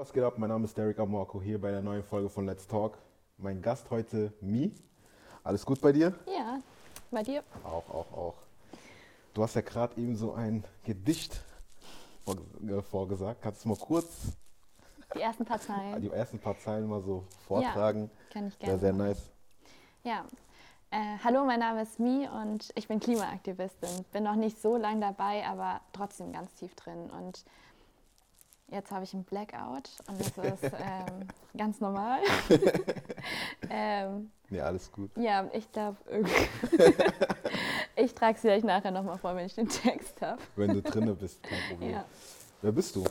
Was geht ab? Mein Name ist Derek Amorco hier bei der neuen Folge von Let's Talk. Mein Gast heute, Mi. Alles gut bei dir? Ja, bei dir? Auch, auch, auch. Du hast ja gerade eben so ein Gedicht äh, vorgesagt. Kannst du mal kurz die ersten paar Zeilen, die ersten paar Zeilen mal so vortragen? Ja, kann ich gerne. Wäre sehr nice. Ja. Äh, hallo, mein Name ist Mi und ich bin Klimaaktivistin. Bin noch nicht so lange dabei, aber trotzdem ganz tief drin. Und jetzt habe ich einen Blackout und das ist ähm, ganz normal. ähm, ja, alles gut. Ja, ich glaube, ich trage es vielleicht nachher nochmal vor, wenn ich den Text habe. Wenn du drinne bist, kein Problem. Ja. Wer bist du?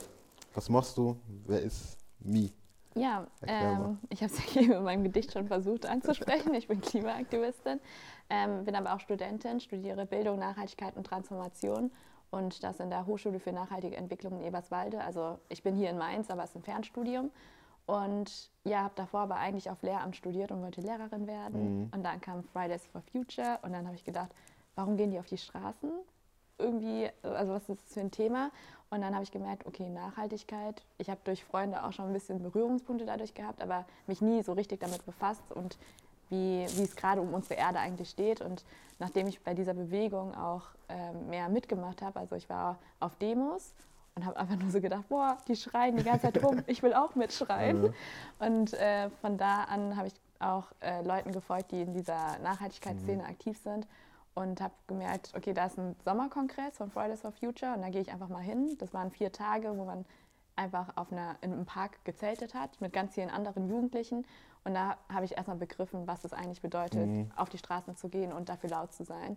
Was machst du? Wer ist Mi? Ja, ähm, ich habe es ja eben in meinem Gedicht schon versucht anzusprechen. Ich bin Klimaaktivistin, ähm, bin aber auch Studentin, studiere Bildung, Nachhaltigkeit und Transformation und das in der Hochschule für nachhaltige Entwicklung in Eberswalde. Also ich bin hier in Mainz, aber es ist ein Fernstudium. Und ja, habe davor aber eigentlich auf Lehramt studiert und wollte Lehrerin werden. Mhm. Und dann kam Fridays for Future und dann habe ich gedacht, warum gehen die auf die Straßen? Irgendwie, also was ist das für ein Thema? Und dann habe ich gemerkt, okay, Nachhaltigkeit. Ich habe durch Freunde auch schon ein bisschen Berührungspunkte dadurch gehabt, aber mich nie so richtig damit befasst und wie, wie es gerade um unsere Erde eigentlich steht. Und nachdem ich bei dieser Bewegung auch äh, mehr mitgemacht habe, also ich war auf Demos und habe einfach nur so gedacht, boah, die schreien die ganze Zeit rum, ich will auch mitschreien. Und äh, von da an habe ich auch äh, Leuten gefolgt, die in dieser Nachhaltigkeitsszene mhm. aktiv sind und habe gemerkt, okay, da ist ein Sommerkongress von Fridays for Future und da gehe ich einfach mal hin. Das waren vier Tage, wo man einfach auf einer, in einem Park gezeltet hat mit ganz vielen anderen Jugendlichen. Und da habe ich erstmal begriffen, was es eigentlich bedeutet, mhm. auf die Straßen zu gehen und dafür laut zu sein.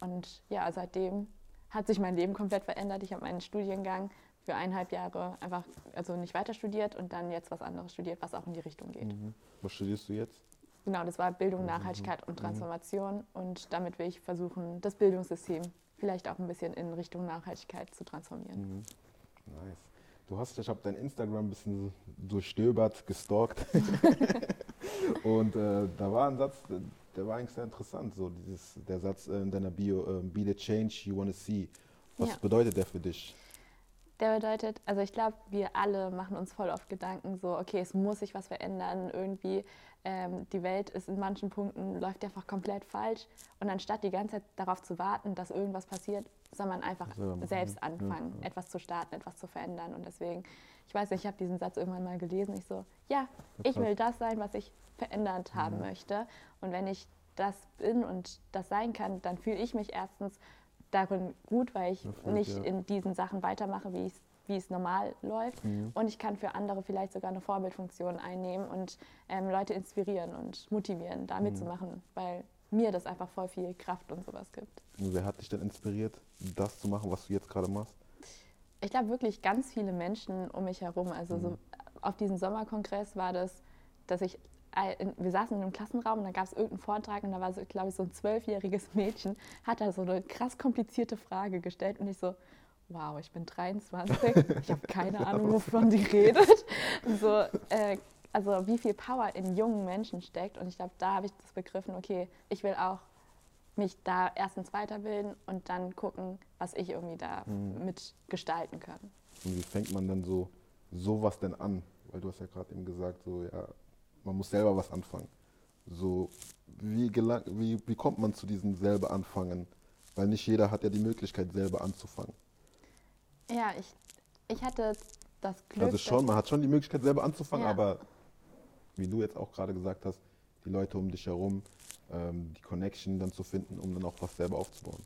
Und ja, seitdem hat sich mein Leben komplett verändert. Ich habe meinen Studiengang für eineinhalb Jahre einfach also nicht weiter studiert und dann jetzt was anderes studiert, was auch in die Richtung geht. Mhm. Was studierst du jetzt? Genau, das war Bildung, mhm. Nachhaltigkeit und mhm. Transformation. Und damit will ich versuchen, das Bildungssystem vielleicht auch ein bisschen in Richtung Nachhaltigkeit zu transformieren. Mhm. Nice. Du hast, ich habe dein Instagram ein bisschen durchstöbert, gestalkt. und äh, da war ein Satz, der war eigentlich sehr interessant, so dieses, der Satz in deiner Bio, uh, be the change you want to see. Was ja. bedeutet der für dich? Der bedeutet, also ich glaube, wir alle machen uns voll oft Gedanken, so, okay, es muss sich was verändern, irgendwie ähm, die Welt ist in manchen Punkten, läuft einfach komplett falsch. Und anstatt die ganze Zeit darauf zu warten, dass irgendwas passiert, soll man einfach selbst anfangen, ja, ja. etwas zu starten, etwas zu verändern. Und deswegen, ich weiß nicht, ich habe diesen Satz irgendwann mal gelesen, ich so, ja, ich will das sein, was ich verändert haben ja. möchte. Und wenn ich das bin und das sein kann, dann fühle ich mich erstens darin gut, weil ich Erfolg, nicht ja. in diesen Sachen weitermache, wie, wie es normal läuft. Mhm. Und ich kann für andere vielleicht sogar eine Vorbildfunktion einnehmen und ähm, Leute inspirieren und motivieren, da mitzumachen, mhm. weil mir das einfach voll viel Kraft und sowas gibt. Wer hat dich denn inspiriert, das zu machen, was du jetzt gerade machst? Ich glaube wirklich ganz viele Menschen um mich herum. Also mhm. so auf diesem Sommerkongress war das, dass ich wir saßen in einem Klassenraum und da gab es irgendeinen Vortrag und da war so, glaube ich, so ein zwölfjähriges Mädchen, hat da so eine krass komplizierte Frage gestellt und ich so, wow, ich bin 23, ich habe keine Ahnung, wovon sie redet. So, äh, also wie viel Power in jungen Menschen steckt und ich glaube, da habe ich das begriffen, okay, ich will auch mich da erstens weiterbilden und dann gucken, was ich irgendwie da mhm. mitgestalten kann. Und wie fängt man dann so sowas denn an? Weil du hast ja gerade eben gesagt, so ja, man muss selber was anfangen. So, wie, gelang, wie, wie kommt man zu diesem selber anfangen? Weil nicht jeder hat ja die Möglichkeit, selber anzufangen. Ja, ich, ich hatte das Glück. Also schon, man hat schon die Möglichkeit, selber anzufangen, ja. aber wie du jetzt auch gerade gesagt hast, die Leute um dich herum, ähm, die Connection dann zu finden, um dann auch was selber aufzubauen.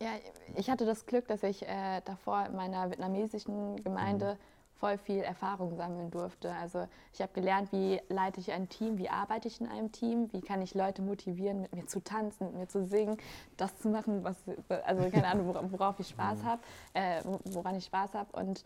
Ja, ich hatte das Glück, dass ich äh, davor in meiner vietnamesischen Gemeinde mhm voll viel Erfahrung sammeln durfte. Also ich habe gelernt, wie leite ich ein Team, wie arbeite ich in einem Team, wie kann ich Leute motivieren, mit mir zu tanzen, mit mir zu singen, das zu machen, was, also keine Ahnung, worauf ich Spaß mhm. habe, äh, woran ich Spaß habe. Und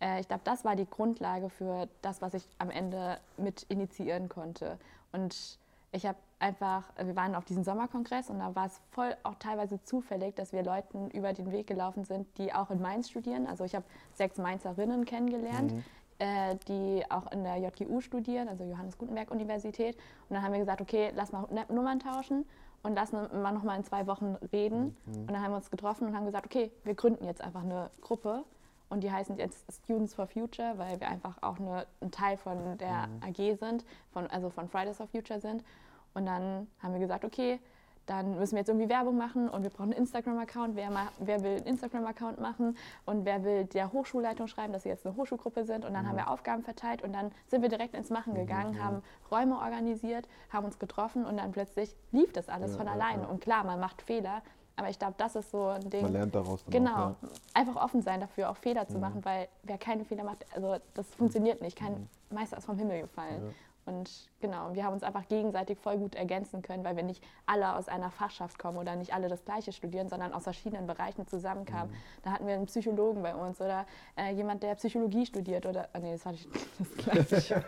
äh, ich glaube, das war die Grundlage für das, was ich am Ende mit initiieren konnte. Und ich habe einfach, wir waren auf diesem Sommerkongress und da war es voll auch teilweise zufällig, dass wir Leuten über den Weg gelaufen sind, die auch in Mainz studieren. Also ich habe sechs Mainzerinnen kennengelernt, mhm. äh, die auch in der JGU studieren, also Johannes Gutenberg Universität. Und dann haben wir gesagt, okay, lass mal Nummern tauschen und lass mal noch mal in zwei Wochen reden. Mhm. Und dann haben wir uns getroffen und haben gesagt, okay, wir gründen jetzt einfach eine Gruppe und die heißen jetzt Students for Future, weil wir einfach auch eine, ein Teil von der mhm. AG sind, von, also von Fridays for Future sind. Und dann haben wir gesagt, okay, dann müssen wir jetzt irgendwie Werbung machen und wir brauchen einen Instagram-Account. Wer, wer, will einen Instagram-Account machen und wer will der Hochschulleitung schreiben, dass sie jetzt eine Hochschulgruppe sind. Und dann mhm. haben wir Aufgaben verteilt und dann sind wir direkt ins Machen mhm, gegangen, mhm. haben Räume organisiert, haben uns getroffen und dann plötzlich lief das alles ja, von alleine. Ja, ja. Und klar, man macht Fehler, aber ich glaube, das ist so ein Ding. Man lernt daraus. Genau. Auch, ja. Einfach offen sein dafür, auch Fehler zu mhm. machen, weil wer keine Fehler macht, also das funktioniert nicht. Kein mhm. Meister ist vom Himmel gefallen. Ja. Und genau, wir haben uns einfach gegenseitig voll gut ergänzen können, weil wir nicht alle aus einer Fachschaft kommen oder nicht alle das Gleiche studieren, sondern aus verschiedenen Bereichen zusammenkamen. Mhm. Da hatten wir einen Psychologen bei uns oder äh, jemand, der Psychologie studiert oder, oh nee, das war nicht das Gleiche.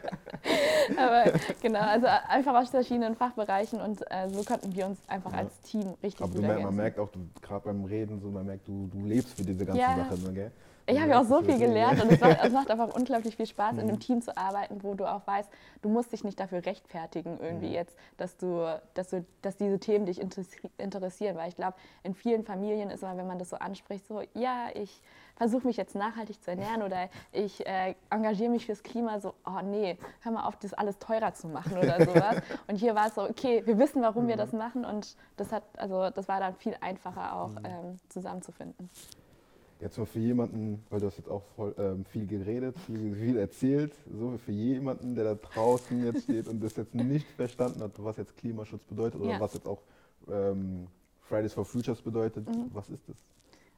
Aber genau, also einfach aus verschiedenen Fachbereichen und äh, so konnten wir uns einfach ja. als Team richtig Aber gut ergänzen. Man merkt auch, gerade beim Reden, so, man merkt, du, du lebst für diese ganze ja. Sache. Ne, gell? Ich habe ja auch so viel gelernt und es macht, es macht, einfach unglaublich viel Spaß, in einem mhm. Team zu arbeiten, wo du auch weißt, du musst dich nicht dafür rechtfertigen, irgendwie mhm. jetzt, dass du, dass du, dass diese Themen dich interessieren. Weil ich glaube, in vielen Familien ist immer, wenn man das so anspricht, so, ja, ich versuche mich jetzt nachhaltig zu ernähren oder ich äh, engagiere mich fürs Klima, so, oh nee, hör mal auf, das alles teurer zu machen oder sowas. und hier war es so, okay, wir wissen, warum wir mhm. das machen und das hat, also das war dann viel einfacher auch ähm, zusammenzufinden. Jetzt mal für jemanden, weil du hast jetzt auch voll, ähm, viel geredet, viel, viel, erzählt, so für jemanden, der da draußen jetzt steht und das jetzt nicht verstanden hat, was jetzt Klimaschutz bedeutet oder ja. was jetzt auch ähm, Fridays for Futures bedeutet, mhm. was ist das?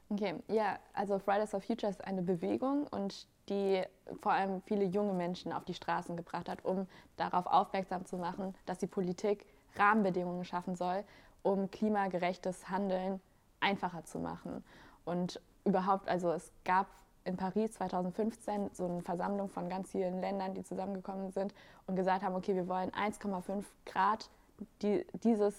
Okay, ja, also Fridays for Future ist eine Bewegung und die vor allem viele junge Menschen auf die Straßen gebracht hat, um darauf aufmerksam zu machen, dass die Politik Rahmenbedingungen schaffen soll, um klimagerechtes Handeln einfacher zu machen. Und überhaupt, also es gab in Paris 2015 so eine Versammlung von ganz vielen Ländern, die zusammengekommen sind und gesagt haben, okay, wir wollen 1,5 Grad die, dieses,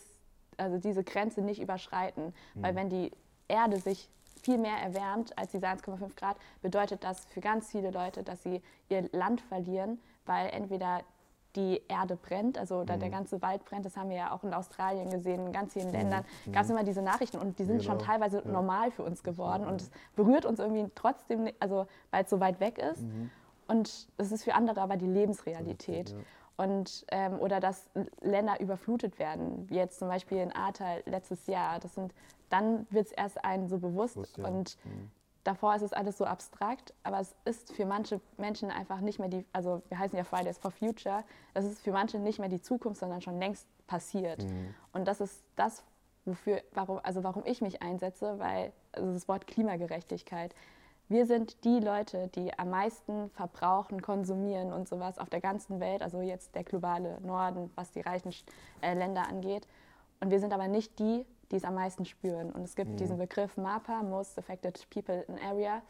also diese Grenze nicht überschreiten. Mhm. Weil wenn die Erde sich viel mehr erwärmt als diese 1,5 Grad, bedeutet das für ganz viele Leute, dass sie ihr Land verlieren, weil entweder die Erde brennt, also mhm. der ganze Wald brennt, das haben wir ja auch in Australien gesehen, in ganz vielen mhm. Ländern mhm. gab es immer diese Nachrichten und die sind genau. schon teilweise ja. normal für uns geworden und es berührt uns irgendwie trotzdem, also weil es so weit weg ist mhm. und es ist für andere aber die Lebensrealität. Ja. Und, ähm, oder dass Länder überflutet werden, wie jetzt zum Beispiel in Ahrtal letztes Jahr. Das sind, dann wird es erst einen so bewusst. bewusst ja. Und mhm davor ist es alles so abstrakt, aber es ist für manche Menschen einfach nicht mehr die, also wir heißen ja Fridays for Future, das ist für manche nicht mehr die Zukunft, sondern schon längst passiert. Mhm. Und das ist das, wofür, warum, also warum ich mich einsetze, weil also das Wort Klimagerechtigkeit. Wir sind die Leute, die am meisten verbrauchen, konsumieren und sowas auf der ganzen Welt, also jetzt der globale Norden, was die reichen äh, Länder angeht. Und wir sind aber nicht die, die es am meisten spüren. Und es gibt mhm. diesen Begriff MAPA, Most Affected People in Area.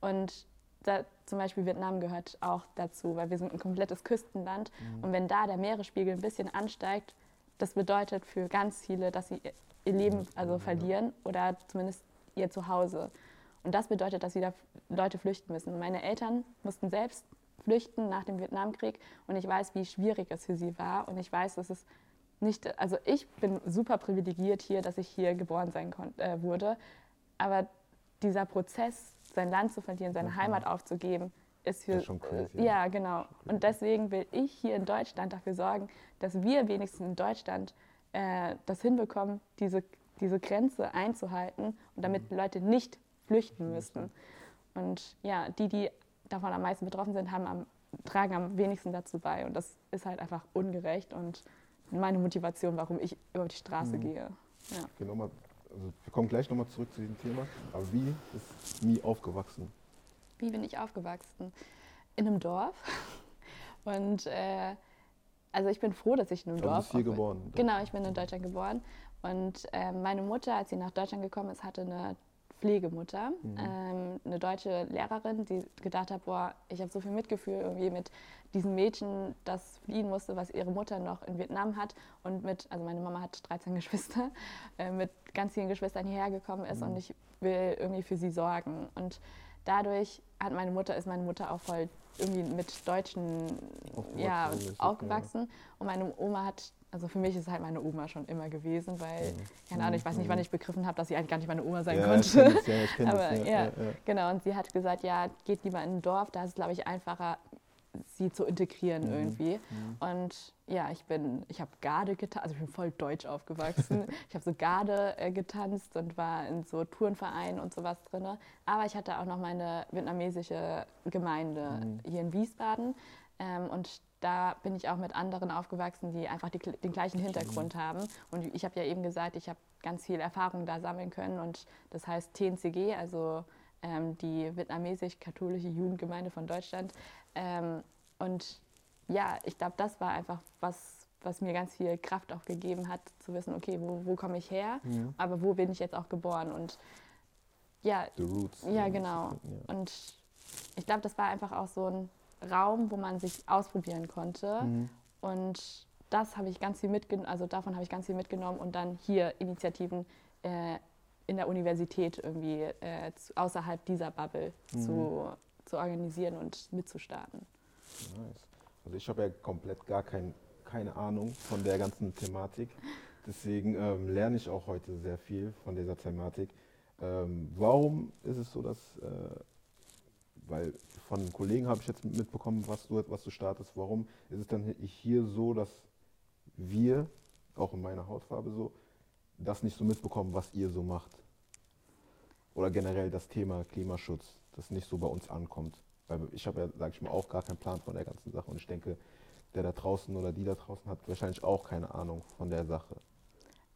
Und da, zum Beispiel Vietnam gehört auch dazu, weil wir sind ein komplettes Küstenland. Mhm. Und wenn da der Meeresspiegel ein bisschen ansteigt, das bedeutet für ganz viele, dass sie ihr Leben also verlieren oder zumindest ihr Zuhause. Und das bedeutet, dass wieder Leute flüchten müssen. Meine Eltern mussten selbst flüchten nach dem Vietnamkrieg und ich weiß, wie schwierig es für sie war und ich weiß, dass es nicht, also ich bin super privilegiert hier, dass ich hier geboren sein äh, wurde, aber dieser Prozess, sein Land zu verlieren, seine mhm. Heimat aufzugeben, ist für. Das ist schon crazy, äh, ja, genau. Und deswegen will ich hier in Deutschland dafür sorgen, dass wir wenigstens in Deutschland äh, das hinbekommen, diese, diese Grenze einzuhalten und damit mhm. Leute nicht flüchten müssen. Und ja, die, die davon am meisten betroffen sind, haben am, tragen am wenigsten dazu bei. Und das ist halt einfach ungerecht und meine Motivation, warum ich über die Straße mhm. gehe. Ja. Genau mal, also wir kommen gleich nochmal zurück zu diesem Thema. Aber wie ist Mi aufgewachsen? Wie bin ich aufgewachsen? In einem Dorf. Und äh, also ich bin froh, dass ich in einem also Dorf. Du bist hier geboren? Genau, ich bin in Deutschland geboren. Und äh, meine Mutter, als sie nach Deutschland gekommen ist, hatte eine Pflegemutter, mhm. ähm, eine deutsche Lehrerin, die gedacht hat, boah, ich habe so viel Mitgefühl irgendwie mit diesem Mädchen, das fliehen musste, was ihre Mutter noch in Vietnam hat und mit, also meine Mama hat 13 Geschwister, äh, mit ganz vielen Geschwistern hierher gekommen ist mhm. und ich will irgendwie für sie sorgen. Und dadurch hat meine Mutter, ist meine Mutter auch voll irgendwie mit Deutschen ja, aufgewachsen. Und meine Oma hat, also für mich ist halt meine Oma schon immer gewesen, weil, mhm. keine Ahnung, ich weiß nicht, wann mhm. ich begriffen habe, dass sie eigentlich gar nicht meine Oma sein ja, konnte. Ich ja, ich Aber das, ja, ja, genau, und sie hat gesagt, ja, geht lieber in ein Dorf, da ist es, glaube ich, einfacher, sie zu integrieren mhm. irgendwie. Mhm. Und ja, ich bin, ich habe Garde getanzt, also ich bin voll deutsch aufgewachsen. ich habe so Garde äh, getanzt und war in so Tourenvereinen und sowas drin. Aber ich hatte auch noch meine vietnamesische Gemeinde mhm. hier in Wiesbaden. Ähm, und da bin ich auch mit anderen aufgewachsen, die einfach die, den gleichen Hintergrund mhm. haben. Und ich habe ja eben gesagt, ich habe ganz viel Erfahrung da sammeln können. Und das heißt TNCG, also ähm, die vietnamesisch-katholische Jugendgemeinde von Deutschland. Ähm, und ja, ich glaube, das war einfach was, was mir ganz viel Kraft auch gegeben hat, zu wissen, okay, wo, wo komme ich her, ja. aber wo bin ich jetzt auch geboren und ja, The roots. Ja, genau. Ja. Und ich glaube, das war einfach auch so ein Raum, wo man sich ausprobieren konnte mhm. und das habe ich ganz viel mitgenommen, also davon habe ich ganz viel mitgenommen und dann hier Initiativen äh, in der Universität irgendwie äh, zu, außerhalb dieser Bubble mhm. zu, zu organisieren und mitzustarten. Nice. Also ich habe ja komplett gar kein, keine Ahnung von der ganzen Thematik. Deswegen ähm, lerne ich auch heute sehr viel von dieser Thematik. Ähm, warum ist es so, dass, äh, weil von Kollegen habe ich jetzt mitbekommen, was du, was du startest, warum ist es dann hier so, dass wir, auch in meiner Hautfarbe so, das nicht so mitbekommen, was ihr so macht? Oder generell das Thema Klimaschutz, das nicht so bei uns ankommt? Weil ich habe ja, sage ich mal, auch gar keinen Plan von der ganzen Sache und ich denke, der da draußen oder die da draußen hat wahrscheinlich auch keine Ahnung von der Sache.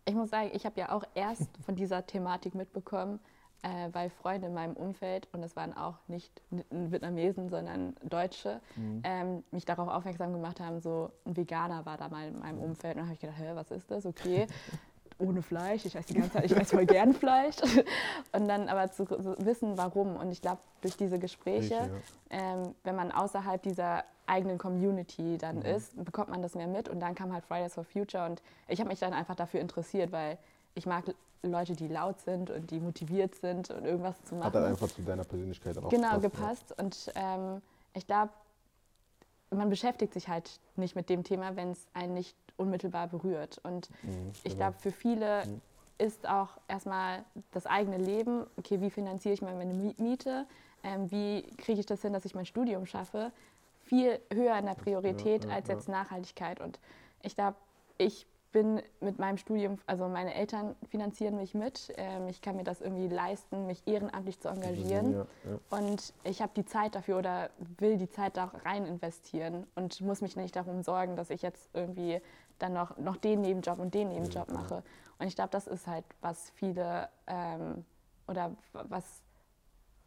Ich muss sagen, ich habe ja auch erst von dieser Thematik mitbekommen, äh, weil Freunde in meinem Umfeld, und das waren auch nicht Vietnamesen, sondern Deutsche, mhm. ähm, mich darauf aufmerksam gemacht haben, so ein Veganer war da mal in meinem Umfeld. Und dann habe ich gedacht, hä, was ist das? Okay. ohne Fleisch. Ich esse die ganze Zeit, ich esse voll gern Fleisch. Und dann aber zu wissen, warum. Und ich glaube, durch diese Gespräche, ja. ähm, wenn man außerhalb dieser eigenen Community dann mhm. ist, bekommt man das mehr mit. Und dann kam halt Fridays for Future. Und ich habe mich dann einfach dafür interessiert, weil ich mag Leute, die laut sind und die motiviert sind und irgendwas zu machen. Hat dann einfach zu deiner Persönlichkeit auch Genau, gepasst. Ja. Und ähm, ich glaube, man beschäftigt sich halt nicht mit dem Thema, wenn es einen nicht unmittelbar berührt. Und mhm, ich genau. glaube, für viele mhm. ist auch erstmal das eigene Leben, okay, wie finanziere ich meine Miete, ähm, wie kriege ich das hin, dass ich mein Studium schaffe, viel höher in der Priorität ja, ja, als jetzt Nachhaltigkeit. Und ich glaube, ich bin mit meinem Studium, also meine Eltern finanzieren mich mit. Ähm, ich kann mir das irgendwie leisten, mich ehrenamtlich zu engagieren. Ja, ja. Und ich habe die Zeit dafür oder will die Zeit da rein investieren und muss mich nicht darum sorgen, dass ich jetzt irgendwie dann noch, noch den Nebenjob und den Nebenjob mache. Und ich glaube, das ist halt, was viele ähm, oder was,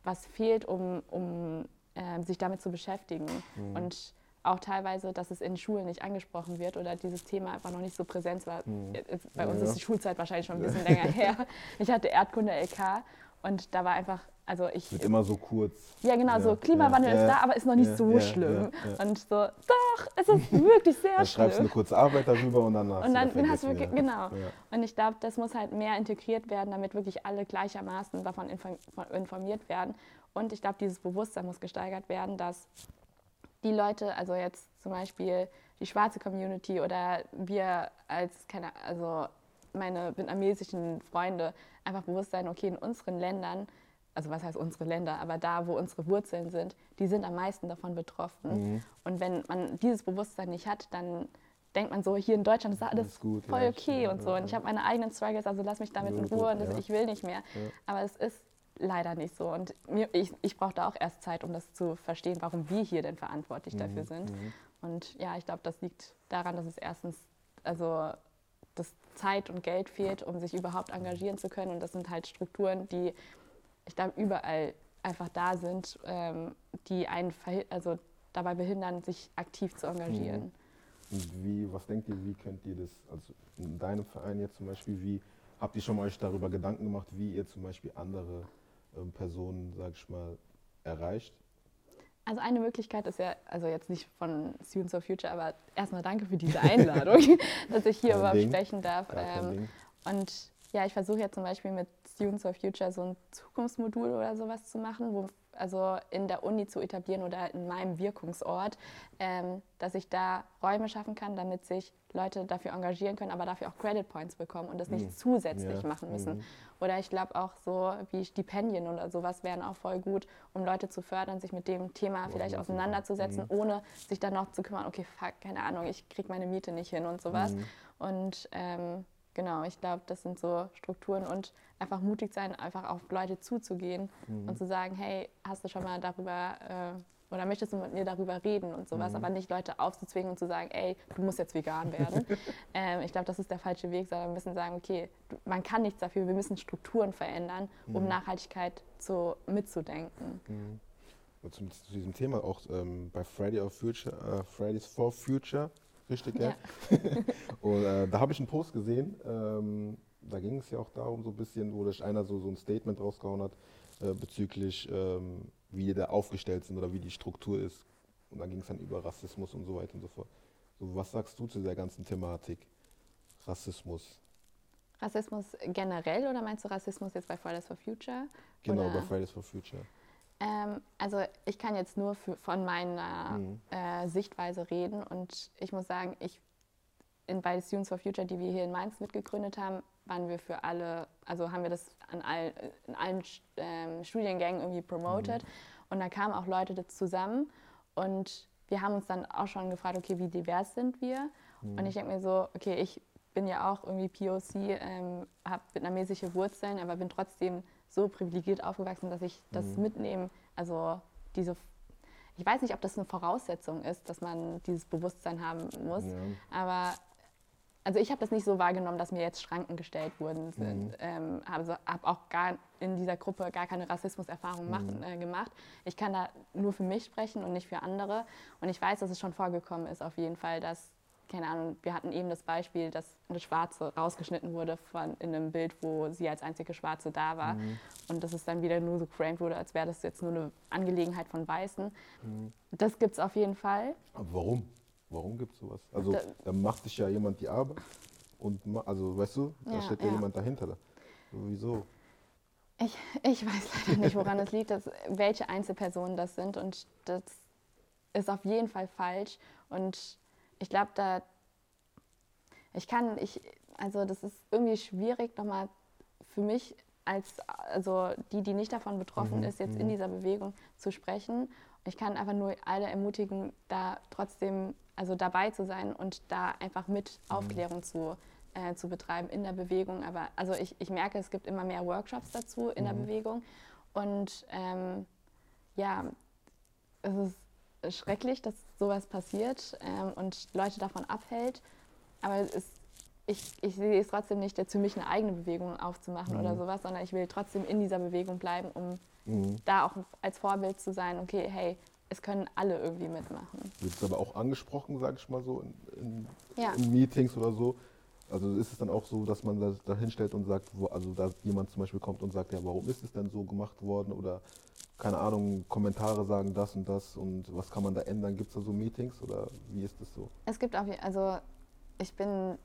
was fehlt, um, um äh, sich damit zu beschäftigen. Mhm. Und auch teilweise, dass es in Schulen nicht angesprochen wird oder dieses Thema einfach noch nicht so präsent war. Mhm. Bei uns ja, ist die Schulzeit wahrscheinlich schon ein bisschen länger her. Ich hatte Erdkunde LK und da war einfach, also ich. Wird immer so kurz. Ja, genau, ja, so Klimawandel ist da, aber ist noch nicht so schlimm. Und so, doch, es ist wirklich sehr dann schlimm. schreibst du eine kurze Arbeit darüber und dann hast und dann, dann hast du wirklich, genau. Und ich glaube, das muss halt mehr integriert werden, damit wirklich alle gleichermaßen davon informiert werden. Und ich glaube, dieses Bewusstsein muss gesteigert werden, dass die Leute, also jetzt zum Beispiel die schwarze Community oder wir als, keine, also meine vietnamesischen Freunde einfach bewusst sein, okay, in unseren Ländern, also was heißt unsere Länder, aber da, wo unsere Wurzeln sind, die sind am meisten davon betroffen. Mhm. Und wenn man dieses Bewusstsein nicht hat, dann denkt man so, hier in Deutschland ist alles ist gut, voll okay ja, und so. Ja, und ich habe meine eigenen Struggles, also lass mich damit in Ruhe und das, ich will nicht mehr. Aber es ist leider nicht so. Und mir, ich, ich brauche da auch erst Zeit, um das zu verstehen, warum wir hier denn verantwortlich mhm. dafür sind. Mhm. Und ja, ich glaube, das liegt daran, dass es erstens, also dass Zeit und Geld fehlt, um sich überhaupt engagieren zu können. Und das sind halt Strukturen, die ich glaube überall einfach da sind, ähm, die einen also dabei behindern, sich aktiv zu engagieren. Mhm. Und wie, was denkt ihr, wie könnt ihr das, also in deinem Verein jetzt zum Beispiel, wie habt ihr schon mal euch darüber Gedanken gemacht, wie ihr zum Beispiel andere ähm, Personen, sag ich mal, erreicht? Also eine Möglichkeit ist ja, also jetzt nicht von Students of Future, aber erstmal danke für diese Einladung, dass ich hier überhaupt sprechen darf. Ähm, und ja, ich versuche ja zum Beispiel mit Students for Future so ein Zukunftsmodul oder sowas zu machen, wo also in der Uni zu etablieren oder in meinem Wirkungsort, ähm, dass ich da Räume schaffen kann, damit sich Leute dafür engagieren können, aber dafür auch Credit Points bekommen und das nicht mhm. zusätzlich ja. machen müssen. Mhm. Oder ich glaube auch so wie Stipendien oder sowas wären auch voll gut, um Leute zu fördern, sich mit dem Thema oh, vielleicht auseinanderzusetzen, mhm. ohne sich dann noch zu kümmern, okay, fuck, keine Ahnung, ich kriege meine Miete nicht hin und sowas. Mhm. Und ähm, genau, ich glaube, das sind so Strukturen und einfach mutig sein, einfach auf Leute zuzugehen mhm. und zu sagen, hey, hast du schon mal darüber äh, oder möchtest du mit mir darüber reden und sowas, mhm. aber nicht Leute aufzuzwingen und zu sagen, ey, du musst jetzt vegan werden. ähm, ich glaube, das ist der falsche Weg, sondern wir müssen sagen, okay, man kann nichts dafür, wir müssen Strukturen verändern, um mhm. Nachhaltigkeit zu, mitzudenken. Mhm. Zu, zu, diesem Thema auch ähm, bei Friday of Future, uh, Fridays for Future richtig, ja. und äh, da habe ich einen Post gesehen, ähm, da ging es ja auch darum, so ein bisschen, wo sich einer so, so ein Statement rausgehauen hat äh, bezüglich, ähm, wie die da aufgestellt sind oder wie die Struktur ist. Und da ging es dann über Rassismus und so weiter und so fort. So, was sagst du zu der ganzen Thematik? Rassismus. Rassismus generell oder meinst du Rassismus jetzt bei Fridays for Future? Genau, oder? bei Fridays for Future. Ähm, also ich kann jetzt nur für, von meiner mhm. äh, Sichtweise reden und ich muss sagen, ich in, bei Students for Future, die wir hier in Mainz mitgegründet haben, waren wir für alle, also haben wir das an all, in allen ähm, Studiengängen irgendwie promoted mhm. und da kamen auch Leute zusammen und wir haben uns dann auch schon gefragt, okay, wie divers sind wir? Mhm. Und ich denke mir so, okay, ich bin ja auch irgendwie POC, ähm, habe vietnamesische Wurzeln, aber bin trotzdem so privilegiert aufgewachsen, dass ich das mhm. mitnehme. Also diese, ich weiß nicht, ob das eine Voraussetzung ist, dass man dieses Bewusstsein haben muss, ja. aber also ich habe das nicht so wahrgenommen, dass mir jetzt Schranken gestellt wurden. Mhm. Ähm, habe hab auch gar in dieser Gruppe gar keine Rassismuserfahrung mhm. äh, gemacht. Ich kann da nur für mich sprechen und nicht für andere. Und ich weiß, dass es schon vorgekommen ist, auf jeden Fall, dass keine Ahnung, wir hatten eben das Beispiel, dass eine Schwarze rausgeschnitten wurde von, in einem Bild, wo sie als einzige Schwarze da war. Mhm. Und dass es dann wieder nur so geframed wurde, als wäre das jetzt nur eine Angelegenheit von Weißen. Mhm. Das gibt es auf jeden Fall. Aber warum? Warum gibt es sowas? Also da, da, macht sich ja jemand die Arbeit und also weißt du, da ja, steht ja, ja, jemand dahinter. Da. Wieso? Ich, ich weiß leider nicht, woran es liegt, dass, welche Einzelpersonen das sind und das ist auf jeden Fall falsch und ich glaube, da, ich kann, ich, also das ist irgendwie schwierig, nochmal für mich als, also die, die nicht davon betroffen mhm. ist, jetzt in mhm. dieser Bewegung zu sprechen. Ich kann einfach nur alle ermutigen, da trotzdem, also dabei zu sein und da einfach mit mhm. Aufklärung zu, äh, zu betreiben in der Bewegung. Aber also ich, ich merke, es gibt immer mehr Workshops dazu in mhm. der Bewegung. Und ähm, ja, es ist schrecklich, dass sowas passiert ähm, und Leute davon abhält. Aber es, ich, ich sehe es trotzdem nicht, für mich eine eigene Bewegung aufzumachen mhm. oder sowas, sondern ich will trotzdem in dieser Bewegung bleiben, um mhm. da auch als Vorbild zu sein, okay, hey, es können alle irgendwie mitmachen. Wird es aber auch angesprochen, sage ich mal so, in, in, ja. in, Meetings oder so? Also ist es dann auch so, dass man da hinstellt und sagt, wo, also da jemand zum Beispiel kommt und sagt, ja, warum ist es denn so gemacht worden oder keine Ahnung, Kommentare sagen das und das und was kann man da ändern? Gibt es da so Meetings oder wie ist das so? Es gibt auch, also ich bin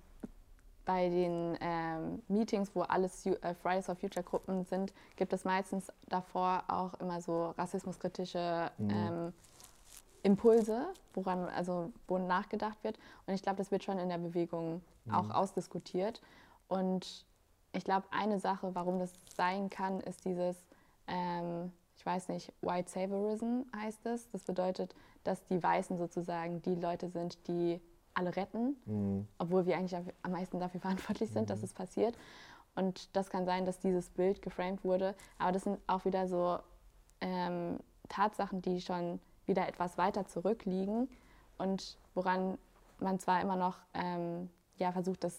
bei den ähm, Meetings, wo alles äh, Fridays for Future Gruppen sind, gibt es meistens davor auch immer so rassismuskritische mhm. ähm, Impulse, woran also wo nachgedacht wird. Und ich glaube, das wird schon in der Bewegung mhm. auch ausdiskutiert. Und ich glaube, eine Sache, warum das sein kann, ist dieses ähm, ich weiß nicht, White Saviorism heißt es. Das bedeutet, dass die Weißen sozusagen die Leute sind, die alle retten, mhm. obwohl wir eigentlich am meisten dafür verantwortlich sind, mhm. dass es passiert. Und das kann sein, dass dieses Bild geframed wurde. Aber das sind auch wieder so ähm, Tatsachen, die schon wieder etwas weiter zurückliegen und woran man zwar immer noch ähm, ja, versucht, das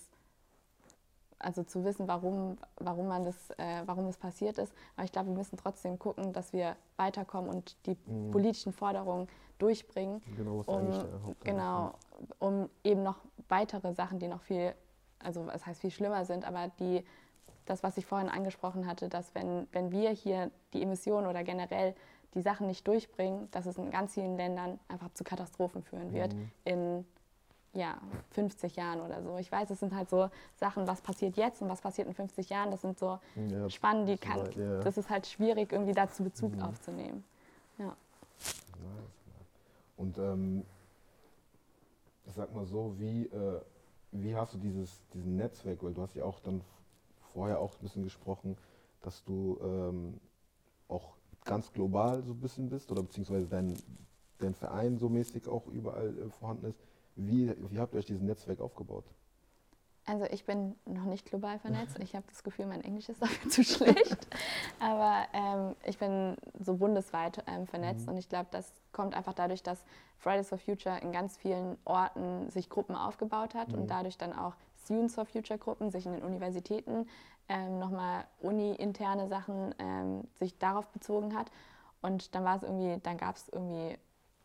also zu wissen, warum, warum, man das, äh, warum das passiert ist. Aber ich glaube, wir müssen trotzdem gucken, dass wir weiterkommen und die mhm. politischen Forderungen durchbringen, genau, um, genau, um eben noch weitere Sachen, die noch viel, also was heißt viel schlimmer sind, aber die, das, was ich vorhin angesprochen hatte, dass wenn, wenn wir hier die Emissionen oder generell die Sachen nicht durchbringen, dass es in ganz vielen Ländern einfach zu Katastrophen führen wird, mhm. in ja, 50 Jahren oder so. Ich weiß, es sind halt so Sachen, was passiert jetzt und was passiert in 50 Jahren. Das sind so ja, Spannen, die kann, ja. das ist halt schwierig, irgendwie dazu Bezug mhm. aufzunehmen. Ja. Und ähm, ich sag mal so, wie, äh, wie hast du dieses diesen Netzwerk, weil du hast ja auch dann vorher auch ein bisschen gesprochen, dass du ähm, auch ganz global so ein bisschen bist oder beziehungsweise dein, dein Verein so mäßig auch überall äh, vorhanden ist. Wie, wie habt ihr euch dieses Netzwerk aufgebaut? Also ich bin noch nicht global vernetzt. Ich habe das Gefühl, mein Englisch ist dafür zu schlecht. Aber ähm, ich bin so bundesweit ähm, vernetzt mhm. und ich glaube, das kommt einfach dadurch, dass Fridays for Future in ganz vielen Orten sich Gruppen aufgebaut hat mhm. und dadurch dann auch Students for Future Gruppen sich in den Universitäten ähm, nochmal uni-interne Sachen ähm, sich darauf bezogen hat. Und dann war es irgendwie, dann gab es irgendwie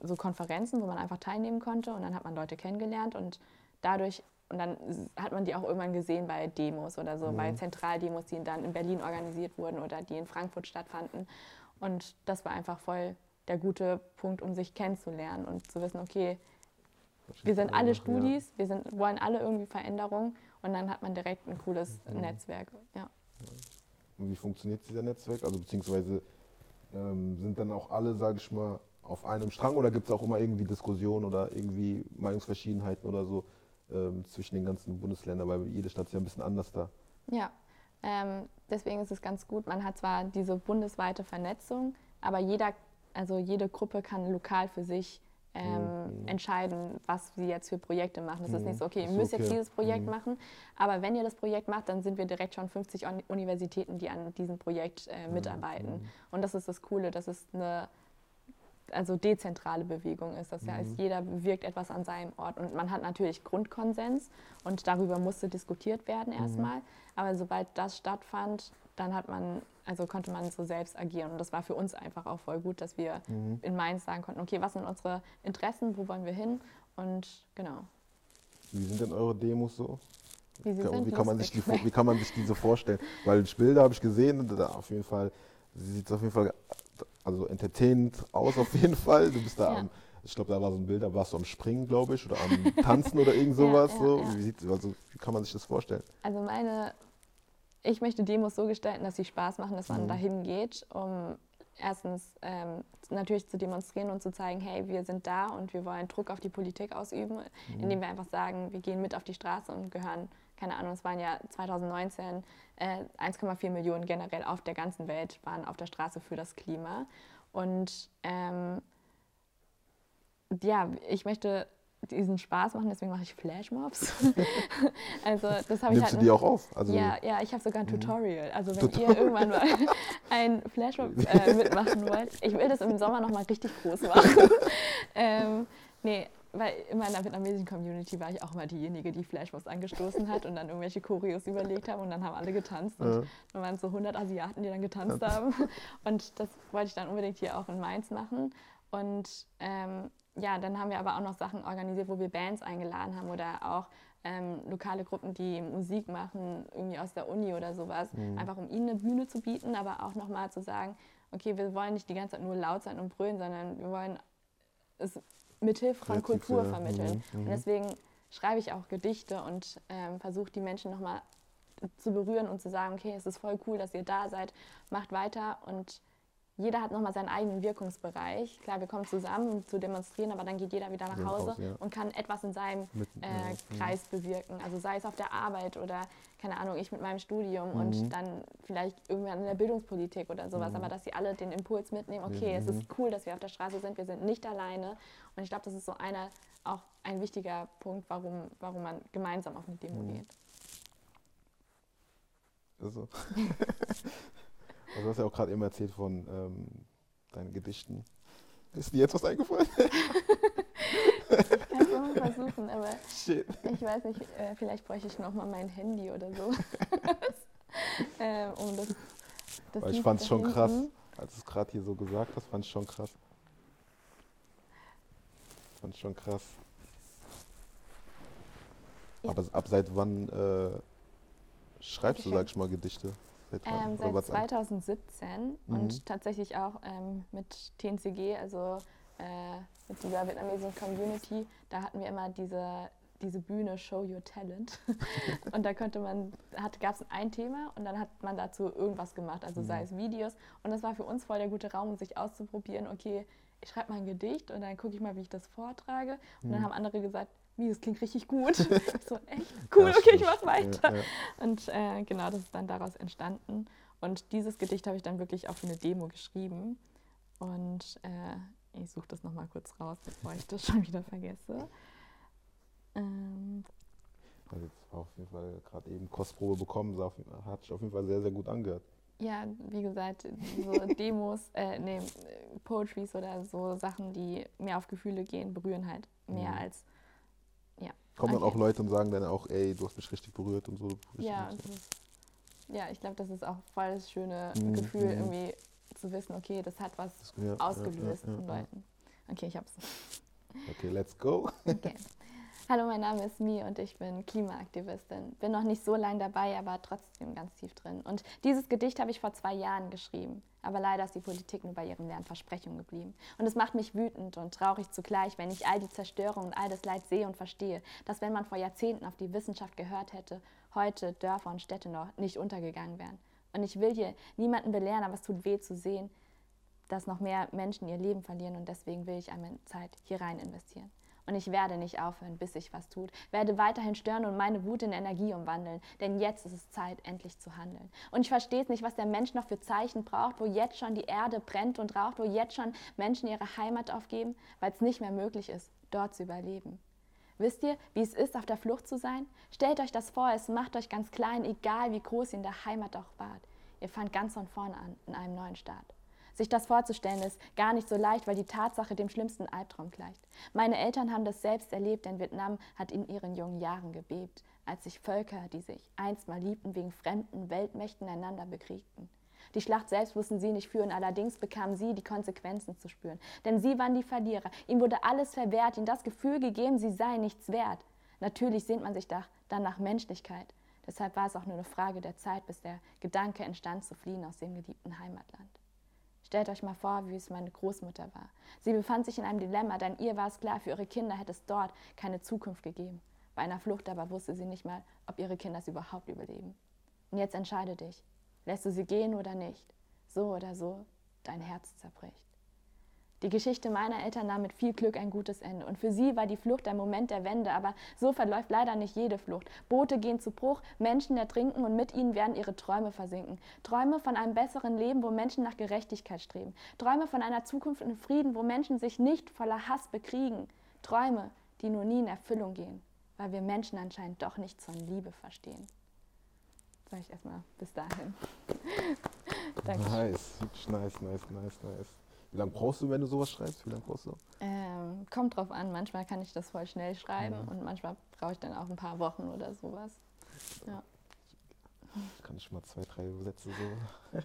so Konferenzen, wo man einfach teilnehmen konnte und dann hat man Leute kennengelernt und dadurch und dann hat man die auch irgendwann gesehen bei Demos oder so, mhm. bei Zentraldemos, die dann in Berlin organisiert wurden oder die in Frankfurt stattfanden. Und das war einfach voll der gute Punkt, um sich kennenzulernen und zu wissen, okay, wir sind alle Studis, ja. wir sind, wollen alle irgendwie Veränderung und dann hat man direkt ein cooles mhm. Netzwerk. Ja. Und wie funktioniert dieser Netzwerk? Also beziehungsweise ähm, sind dann auch alle, sage ich mal, auf einem Strang oder gibt es auch immer irgendwie Diskussionen oder irgendwie Meinungsverschiedenheiten oder so ähm, zwischen den ganzen Bundesländern, weil jede Stadt ist ja ein bisschen anders da. Ja, ähm, deswegen ist es ganz gut. Man hat zwar diese bundesweite Vernetzung, aber jeder, also jede Gruppe kann lokal für sich ähm, mhm. entscheiden, was sie jetzt für Projekte machen. Das mhm. ist nicht so, okay, ihr müsst okay. jetzt dieses Projekt mhm. machen, aber wenn ihr das Projekt macht, dann sind wir direkt schon 50 Universitäten, die an diesem Projekt äh, mhm. mitarbeiten. Mhm. Und das ist das Coole, das ist eine also dezentrale Bewegung ist. Das mhm. heißt, jeder bewirkt etwas an seinem Ort. Und man hat natürlich Grundkonsens und darüber musste diskutiert werden mhm. erstmal. Mhm. Aber sobald das stattfand, dann hat man, also konnte man so selbst agieren. Und das war für uns einfach auch voll gut, dass wir mhm. in Mainz sagen konnten, okay, was sind unsere Interessen, wo wollen wir hin? Und genau. Wie sind denn eure Demos so? Wie, wie, kann man sich die, wie kann man sich diese vorstellen? Weil Bilder habe ich gesehen da auf jeden Fall, sie sieht auf jeden Fall also entertainend aus auf jeden Fall. Du bist da ja. am, ich glaube, da war so ein Bild, da warst du am Springen, glaube ich, oder am Tanzen oder irgend sowas. Ja, ja, so. Wie, sieht, also, wie kann man sich das vorstellen? Also meine, ich möchte Demos so gestalten, dass sie Spaß machen, dass man mhm. dahin geht, um erstens ähm, natürlich zu demonstrieren und zu zeigen, hey, wir sind da und wir wollen Druck auf die Politik ausüben, mhm. indem wir einfach sagen, wir gehen mit auf die Straße und gehören keine Ahnung, es waren ja 2019 äh, 1,4 Millionen generell auf der ganzen Welt waren auf der Straße für das Klima. Und ähm, ja, ich möchte diesen Spaß machen, deswegen mache ich Flashmobs. also das habe ich halt. du die auch auf? Also ja, ja, ich habe sogar ein mhm. Tutorial. Also wenn Tutorial. ihr irgendwann mal ein Flashmob äh, mitmachen wollt, ich will das im Sommer noch mal richtig groß machen. ähm, nee, weil in meiner vietnamesischen Community war ich auch mal diejenige, die Flashmobs angestoßen hat und dann irgendwelche Choreos überlegt haben und dann haben alle getanzt und ja. dann waren es so 100 Asiaten, die dann getanzt ja. haben und das wollte ich dann unbedingt hier auch in Mainz machen und ähm, ja, dann haben wir aber auch noch Sachen organisiert, wo wir Bands eingeladen haben oder auch ähm, lokale Gruppen, die Musik machen, irgendwie aus der Uni oder sowas, mhm. einfach um ihnen eine Bühne zu bieten, aber auch nochmal zu sagen, okay, wir wollen nicht die ganze Zeit nur laut sein und brüllen, sondern wir wollen es mithilfe von Kultur vermitteln. Mhm. Und mhm. deswegen schreibe ich auch Gedichte und ähm, versuche die Menschen nochmal zu berühren und zu sagen, okay, es ist voll cool, dass ihr da seid, macht weiter und jeder hat nochmal seinen eigenen Wirkungsbereich. Klar, wir kommen zusammen, um zu demonstrieren, aber dann geht jeder wieder nach Hause ja. und kann etwas in seinem mit, äh, ja. Kreis bewirken. Also sei es auf der Arbeit oder, keine Ahnung, ich mit meinem Studium mhm. und dann vielleicht irgendwann in der Bildungspolitik oder sowas. Mhm. Aber dass sie alle den Impuls mitnehmen, okay, mhm. es ist cool, dass wir auf der Straße sind, wir sind nicht alleine. Und ich glaube, das ist so einer, auch ein wichtiger Punkt, warum, warum man gemeinsam auf eine Demo mhm. geht. Also. Also du hast ja auch gerade eben erzählt von ähm, deinen Gedichten. Ist dir jetzt was eingefallen? Kannst du mal versuchen, aber Shit. ich weiß nicht, äh, vielleicht bräuchte ich noch mal mein Handy oder so. äh, um das, das Weil ich fand es schon krass, als du es gerade hier so gesagt hast, fand ich schon krass. Fand ich schon krass. Ja. Aber ab seit wann äh, schreibst du, sag ich mal, Gedichte? Seit, ähm, seit 2017 mhm. und tatsächlich auch ähm, mit TNCG, also äh, mit dieser vietnamesischen Community, da hatten wir immer diese diese Bühne Show Your Talent. und da konnte man, gab es ein Thema und dann hat man dazu irgendwas gemacht, also mhm. sei es Videos. Und das war für uns voll der gute Raum, um sich auszuprobieren, okay, ich schreibe mal ein Gedicht und dann gucke ich mal, wie ich das vortrage. Und mhm. dann haben andere gesagt, wie, das klingt richtig gut. so, echt cool, okay, ich mach weiter. Ja, ja. Und äh, genau, das ist dann daraus entstanden. Und dieses Gedicht habe ich dann wirklich auch für eine Demo geschrieben. Und äh, ich suche das nochmal kurz raus, bevor ich das schon wieder vergesse. Ähm, also jetzt war auf jeden Fall gerade eben Kostprobe bekommen, hat sich auf jeden Fall sehr, sehr gut angehört. Ja, wie gesagt, so Demos, äh, nee, Poetries oder so Sachen, die mehr auf Gefühle gehen, berühren halt mehr mhm. als, ja. Kommen okay. dann auch Leute und sagen dann auch, ey, du hast mich richtig berührt und so. Ja, ist, ja, ich glaube, das ist auch voll das schöne mhm. Gefühl, mhm. irgendwie zu wissen, okay, das hat was das, ja, ausgelöst ja, ja, in Leuten. Okay, ich hab's. Okay, let's go. Okay. Hallo, mein Name ist Mi und ich bin Klimaaktivistin. Bin noch nicht so lange dabei, aber trotzdem ganz tief drin. Und dieses Gedicht habe ich vor zwei Jahren geschrieben. Aber leider ist die Politik nur bei ihren leeren Versprechungen geblieben. Und es macht mich wütend und traurig zugleich, wenn ich all die Zerstörung und all das Leid sehe und verstehe, dass wenn man vor Jahrzehnten auf die Wissenschaft gehört hätte, heute Dörfer und Städte noch nicht untergegangen wären. Und ich will hier niemanden belehren, aber es tut weh zu sehen, dass noch mehr Menschen ihr Leben verlieren und deswegen will ich einmal Zeit hier rein investieren. Und ich werde nicht aufhören, bis sich was tut. Werde weiterhin stören und meine Wut in Energie umwandeln. Denn jetzt ist es Zeit, endlich zu handeln. Und ich verstehe es nicht, was der Mensch noch für Zeichen braucht, wo jetzt schon die Erde brennt und raucht, wo jetzt schon Menschen ihre Heimat aufgeben, weil es nicht mehr möglich ist, dort zu überleben. Wisst ihr, wie es ist, auf der Flucht zu sein? Stellt euch das vor, es macht euch ganz klein, egal wie groß ihr in der Heimat auch wart. Ihr fangt ganz von vorne an, in einem neuen Staat. Sich das vorzustellen ist gar nicht so leicht, weil die Tatsache dem schlimmsten Albtraum gleicht. Meine Eltern haben das selbst erlebt, denn Vietnam hat in ihren jungen Jahren gebebt, als sich Völker, die sich einst mal liebten, wegen fremden Weltmächten einander bekriegten. Die Schlacht selbst mussten sie nicht führen, allerdings bekamen sie die Konsequenzen zu spüren. Denn sie waren die Verlierer. Ihnen wurde alles verwehrt, ihnen das Gefühl gegeben, sie seien nichts wert. Natürlich sehnt man sich dann nach Menschlichkeit. Deshalb war es auch nur eine Frage der Zeit, bis der Gedanke entstand, zu fliehen aus dem geliebten Heimatland. Stellt euch mal vor, wie es meine Großmutter war. Sie befand sich in einem Dilemma, denn ihr war es klar, für ihre Kinder hätte es dort keine Zukunft gegeben. Bei einer Flucht aber wusste sie nicht mal, ob ihre Kinder es überhaupt überleben. Und jetzt entscheide dich. Lässt du sie gehen oder nicht? So oder so, dein Herz zerbricht. Die Geschichte meiner Eltern nahm mit viel Glück ein gutes Ende. Und für sie war die Flucht ein Moment der Wende. Aber so verläuft leider nicht jede Flucht. Boote gehen zu Bruch, Menschen ertrinken und mit ihnen werden ihre Träume versinken. Träume von einem besseren Leben, wo Menschen nach Gerechtigkeit streben. Träume von einer Zukunft in Frieden, wo Menschen sich nicht voller Hass bekriegen. Träume, die nur nie in Erfüllung gehen, weil wir Menschen anscheinend doch nicht von Liebe verstehen. Sag ich erstmal bis dahin. nice, nice, nice, nice, nice. Wie lange brauchst du, wenn du sowas schreibst? Wie lange brauchst du? Ähm, kommt drauf an. Manchmal kann ich das voll schnell schreiben ja. und manchmal brauche ich dann auch ein paar Wochen oder sowas. Ja. Kann ich mal zwei, drei Sätze so.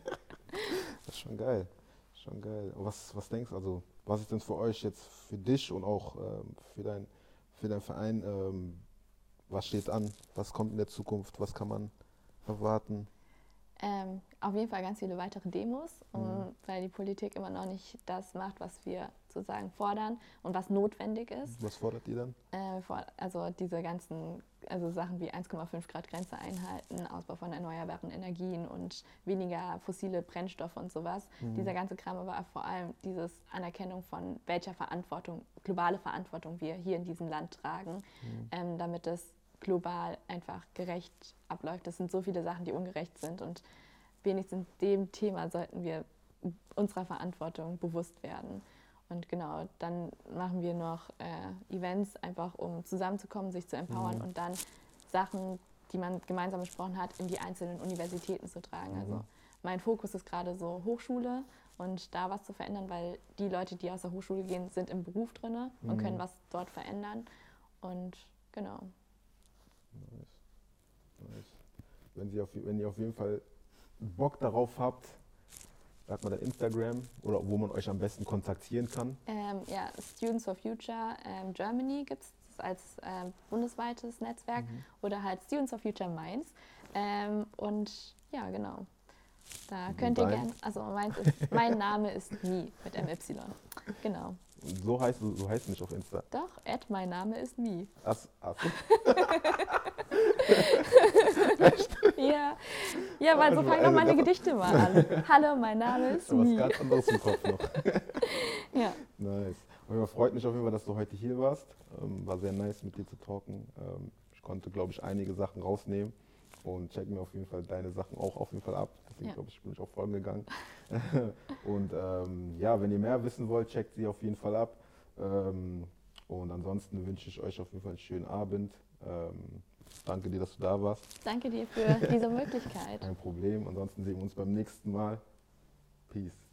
das ist schon geil. Schon geil. Was, was denkst du, also, was ist denn für euch jetzt für dich und auch ähm, für, dein, für deinen Verein, ähm, was steht an? Was kommt in der Zukunft? Was kann man erwarten? Ähm, auf jeden Fall ganz viele weitere Demos, mhm. weil die Politik immer noch nicht das macht, was wir sozusagen fordern und was notwendig ist. Was fordert ihr dann? Äh, also diese ganzen also Sachen wie 1,5 Grad Grenze einhalten, Ausbau von erneuerbaren Energien und weniger fossile Brennstoffe und sowas. Mhm. Dieser ganze Kram, aber vor allem diese Anerkennung von welcher Verantwortung, globale Verantwortung wir hier in diesem Land tragen, mhm. ähm, damit es global einfach gerecht abläuft. Das sind so viele Sachen, die ungerecht sind und wenigstens dem Thema sollten wir unserer Verantwortung bewusst werden. Und genau, dann machen wir noch äh, Events, einfach um zusammenzukommen, sich zu empowern mhm. und dann Sachen, die man gemeinsam besprochen hat, in die einzelnen Universitäten zu tragen. Mhm. Also mein Fokus ist gerade so Hochschule und da was zu verändern, weil die Leute, die aus der Hochschule gehen, sind im Beruf drin mhm. und können was dort verändern. Und genau. Nice. Nice. Wenn, Sie auf, wenn ihr auf jeden Fall Bock darauf habt, sagt man dann Instagram oder wo man euch am besten kontaktieren kann? Ähm, ja, Students for Future ähm, Germany gibt es als äh, bundesweites Netzwerk mhm. oder halt Students for Future Mainz. Ähm, und ja, genau. Da könnt ihr gerne, also mein, ist, mein Name ist Mi mit MY. Genau. So heißt so heißt nicht auf Insta. Doch, Ed, mein Name ist Mi. Ach, ach ja. ja, weil so fangen doch meine Gedichte mal an. Hallo, mein Name ist Mi. Was ganz anderes im Kopf noch. ja. Nice. Und freut mich auf jeden Fall, dass du heute hier warst. Ähm, war sehr nice, mit dir zu talken. Ähm, ich konnte, glaube ich, einige Sachen rausnehmen und check mir auf jeden Fall deine Sachen auch auf jeden Fall ab. Deswegen ja. glaube ich, bin ich auch folgen gegangen. und ähm, ja, wenn ihr mehr wissen wollt, checkt sie auf jeden Fall ab. Ähm, und ansonsten wünsche ich euch auf jeden Fall einen schönen Abend. Ähm, danke dir, dass du da warst. Danke dir für diese Möglichkeit. Kein Problem. Ansonsten sehen wir uns beim nächsten Mal. Peace.